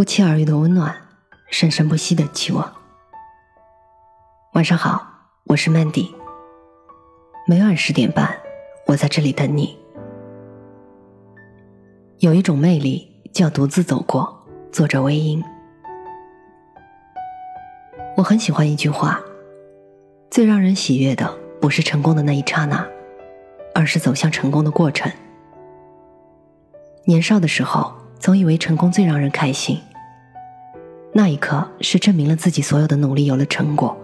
不期而遇的温暖，生生不息的期望。晚上好，我是 Mandy。每晚十点半，我在这里等你。有一种魅力叫独自走过。作者微音。我很喜欢一句话：最让人喜悦的，不是成功的那一刹那，而是走向成功的过程。年少的时候，总以为成功最让人开心。那一刻是证明了自己所有的努力有了成果。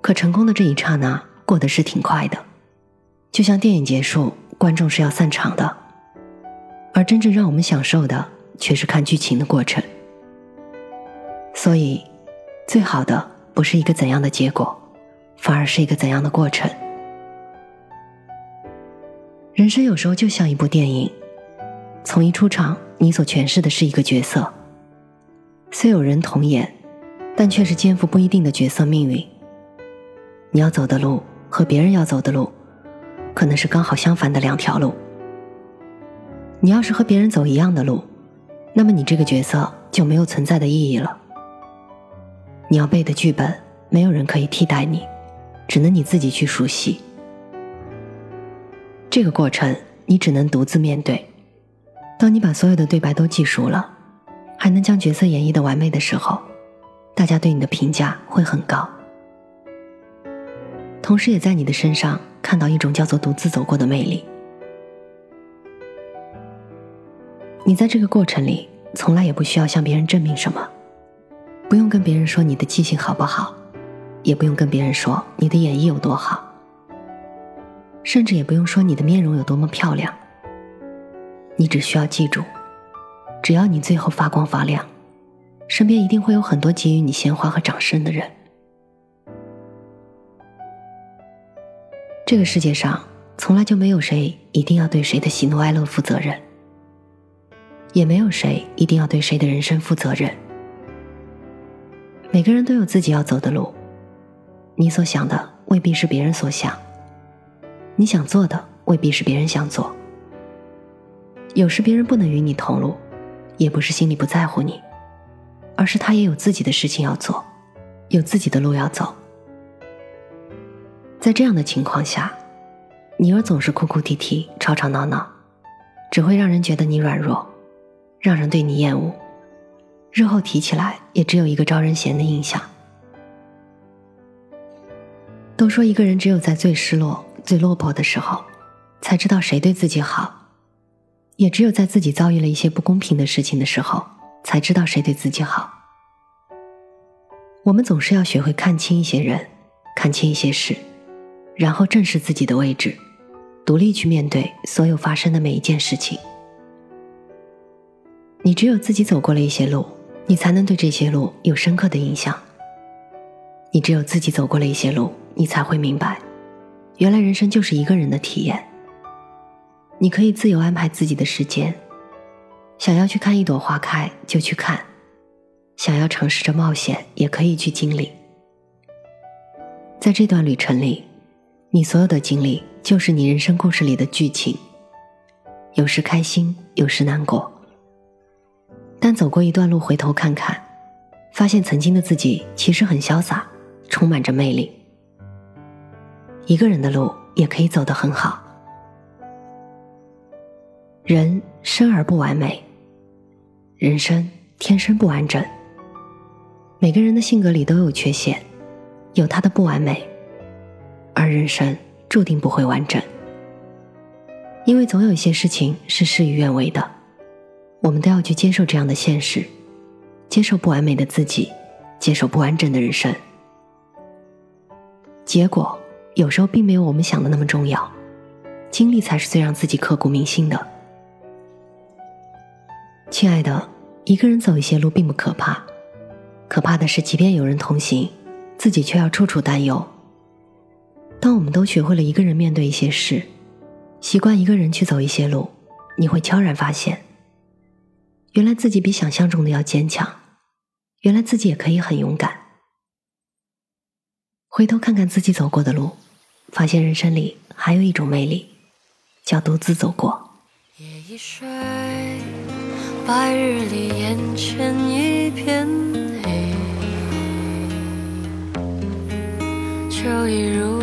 可成功的这一刹那过得是挺快的，就像电影结束，观众是要散场的，而真正让我们享受的却是看剧情的过程。所以，最好的不是一个怎样的结果，反而是一个怎样的过程。人生有时候就像一部电影，从一出场，你所诠释的是一个角色。虽有人同演，但却是肩负不一定的角色命运。你要走的路和别人要走的路，可能是刚好相反的两条路。你要是和别人走一样的路，那么你这个角色就没有存在的意义了。你要背的剧本，没有人可以替代你，只能你自己去熟悉。这个过程，你只能独自面对。当你把所有的对白都记熟了。还能将角色演绎的完美的时候，大家对你的评价会很高。同时，也在你的身上看到一种叫做独自走过的魅力。你在这个过程里，从来也不需要向别人证明什么，不用跟别人说你的记性好不好，也不用跟别人说你的演绎有多好，甚至也不用说你的面容有多么漂亮。你只需要记住。只要你最后发光发亮，身边一定会有很多给予你鲜花和掌声的人。这个世界上从来就没有谁一定要对谁的喜怒哀乐负责任，也没有谁一定要对谁的人生负责任。每个人都有自己要走的路，你所想的未必是别人所想，你想做的未必是别人想做。有时别人不能与你同路。也不是心里不在乎你，而是他也有自己的事情要做，有自己的路要走。在这样的情况下，你而总是哭哭啼啼、吵吵闹闹，只会让人觉得你软弱，让人对你厌恶，日后提起来也只有一个招人嫌的印象。都说一个人只有在最失落、最落魄的时候，才知道谁对自己好。也只有在自己遭遇了一些不公平的事情的时候，才知道谁对自己好。我们总是要学会看清一些人，看清一些事，然后正视自己的位置，独立去面对所有发生的每一件事情。你只有自己走过了一些路，你才能对这些路有深刻的印象。你只有自己走过了一些路，你才会明白，原来人生就是一个人的体验。你可以自由安排自己的时间，想要去看一朵花开就去看，想要尝试着冒险也可以去经历。在这段旅程里，你所有的经历就是你人生故事里的剧情，有时开心，有时难过。但走过一段路，回头看看，发现曾经的自己其实很潇洒，充满着魅力。一个人的路也可以走得很好。人生而不完美，人生天生不完整。每个人的性格里都有缺陷，有他的不完美，而人生注定不会完整。因为总有一些事情是事与愿违的，我们都要去接受这样的现实，接受不完美的自己，接受不完整的人生。结果有时候并没有我们想的那么重要，经历才是最让自己刻骨铭心的。亲爱的，一个人走一些路并不可怕，可怕的是，即便有人同行，自己却要处处担忧。当我们都学会了一个人面对一些事，习惯一个人去走一些路，你会悄然发现，原来自己比想象中的要坚强，原来自己也可以很勇敢。回头看看自己走过的路，发现人生里还有一种魅力，叫独自走过。夜已睡，白日里眼前一片黑，秋意如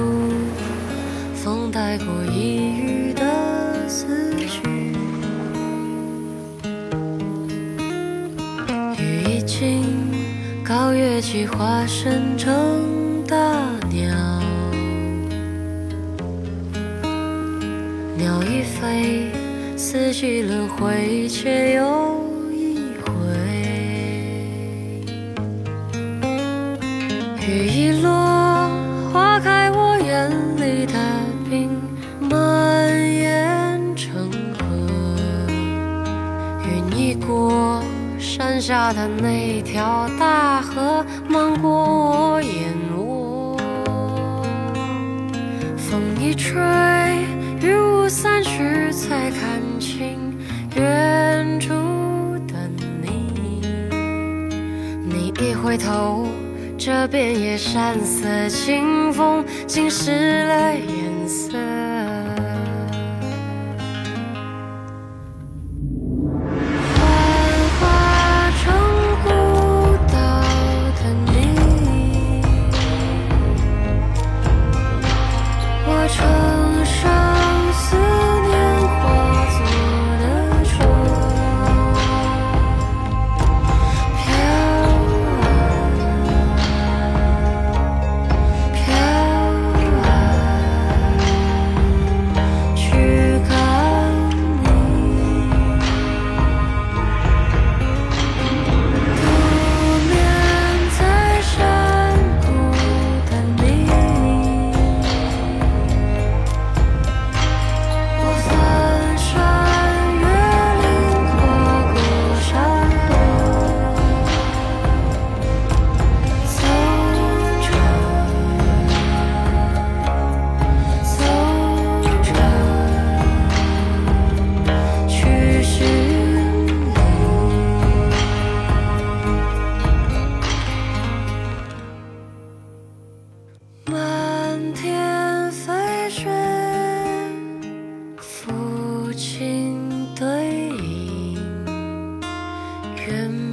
风带过一隅的思绪，雨已尽，高月季化身成大鸟。鸟已飞，四季轮回，却又一回。雨一落，花开，我眼里的冰蔓延成河。云一过，山下的那条大河漫过我眼窝。风一吹。雨雾散去，才看回头，这遍野山色清风，浸湿了颜色。him.